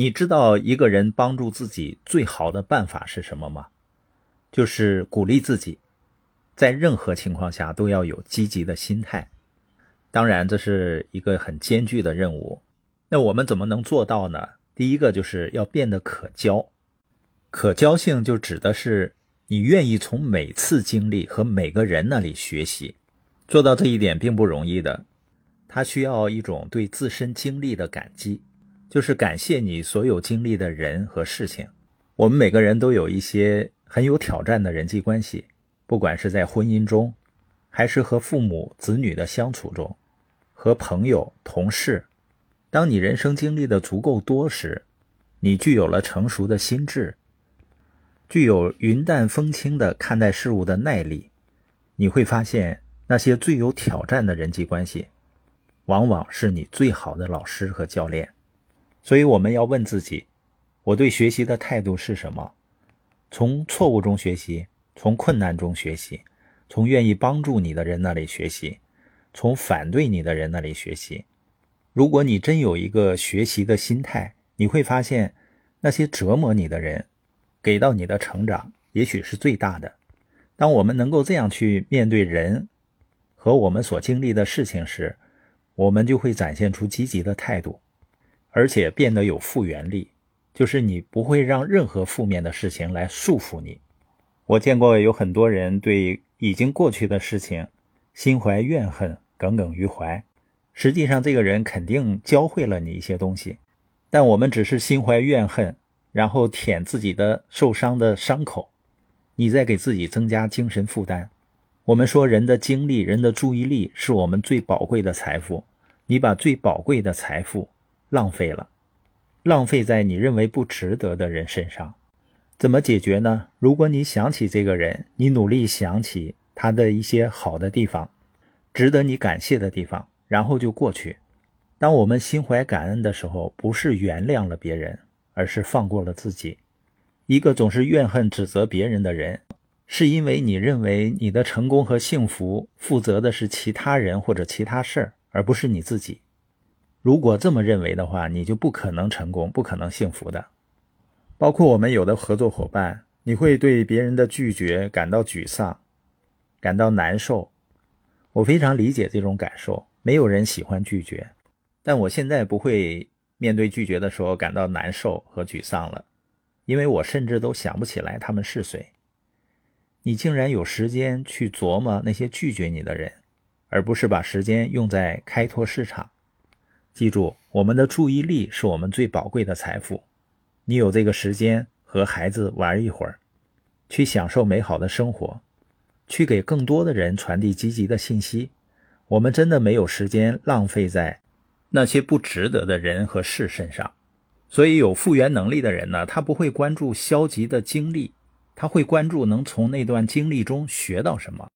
你知道一个人帮助自己最好的办法是什么吗？就是鼓励自己，在任何情况下都要有积极的心态。当然，这是一个很艰巨的任务。那我们怎么能做到呢？第一个就是要变得可交。可交性就指的是你愿意从每次经历和每个人那里学习。做到这一点并不容易的，它需要一种对自身经历的感激。就是感谢你所有经历的人和事情。我们每个人都有一些很有挑战的人际关系，不管是在婚姻中，还是和父母子女的相处中，和朋友同事。当你人生经历的足够多时，你具有了成熟的心智，具有云淡风轻的看待事物的耐力。你会发现，那些最有挑战的人际关系，往往是你最好的老师和教练。所以我们要问自己：我对学习的态度是什么？从错误中学习，从困难中学习，从愿意帮助你的人那里学习，从反对你的人那里学习。如果你真有一个学习的心态，你会发现，那些折磨你的人，给到你的成长也许是最大的。当我们能够这样去面对人和我们所经历的事情时，我们就会展现出积极的态度。而且变得有复原力，就是你不会让任何负面的事情来束缚你。我见过有很多人对已经过去的事情心怀怨恨、耿耿于怀，实际上这个人肯定教会了你一些东西，但我们只是心怀怨恨，然后舔自己的受伤的伤口，你在给自己增加精神负担。我们说人的精力、人的注意力是我们最宝贵的财富，你把最宝贵的财富。浪费了，浪费在你认为不值得的人身上，怎么解决呢？如果你想起这个人，你努力想起他的一些好的地方，值得你感谢的地方，然后就过去。当我们心怀感恩的时候，不是原谅了别人，而是放过了自己。一个总是怨恨指责别人的人，是因为你认为你的成功和幸福负责的是其他人或者其他事儿，而不是你自己。如果这么认为的话，你就不可能成功，不可能幸福的。包括我们有的合作伙伴，你会对别人的拒绝感到沮丧，感到难受。我非常理解这种感受，没有人喜欢拒绝。但我现在不会面对拒绝的时候感到难受和沮丧了，因为我甚至都想不起来他们是谁。你竟然有时间去琢磨那些拒绝你的人，而不是把时间用在开拓市场。记住，我们的注意力是我们最宝贵的财富。你有这个时间和孩子玩一会儿，去享受美好的生活，去给更多的人传递积极的信息。我们真的没有时间浪费在那些不值得的人和事身上。所以，有复原能力的人呢，他不会关注消极的经历，他会关注能从那段经历中学到什么。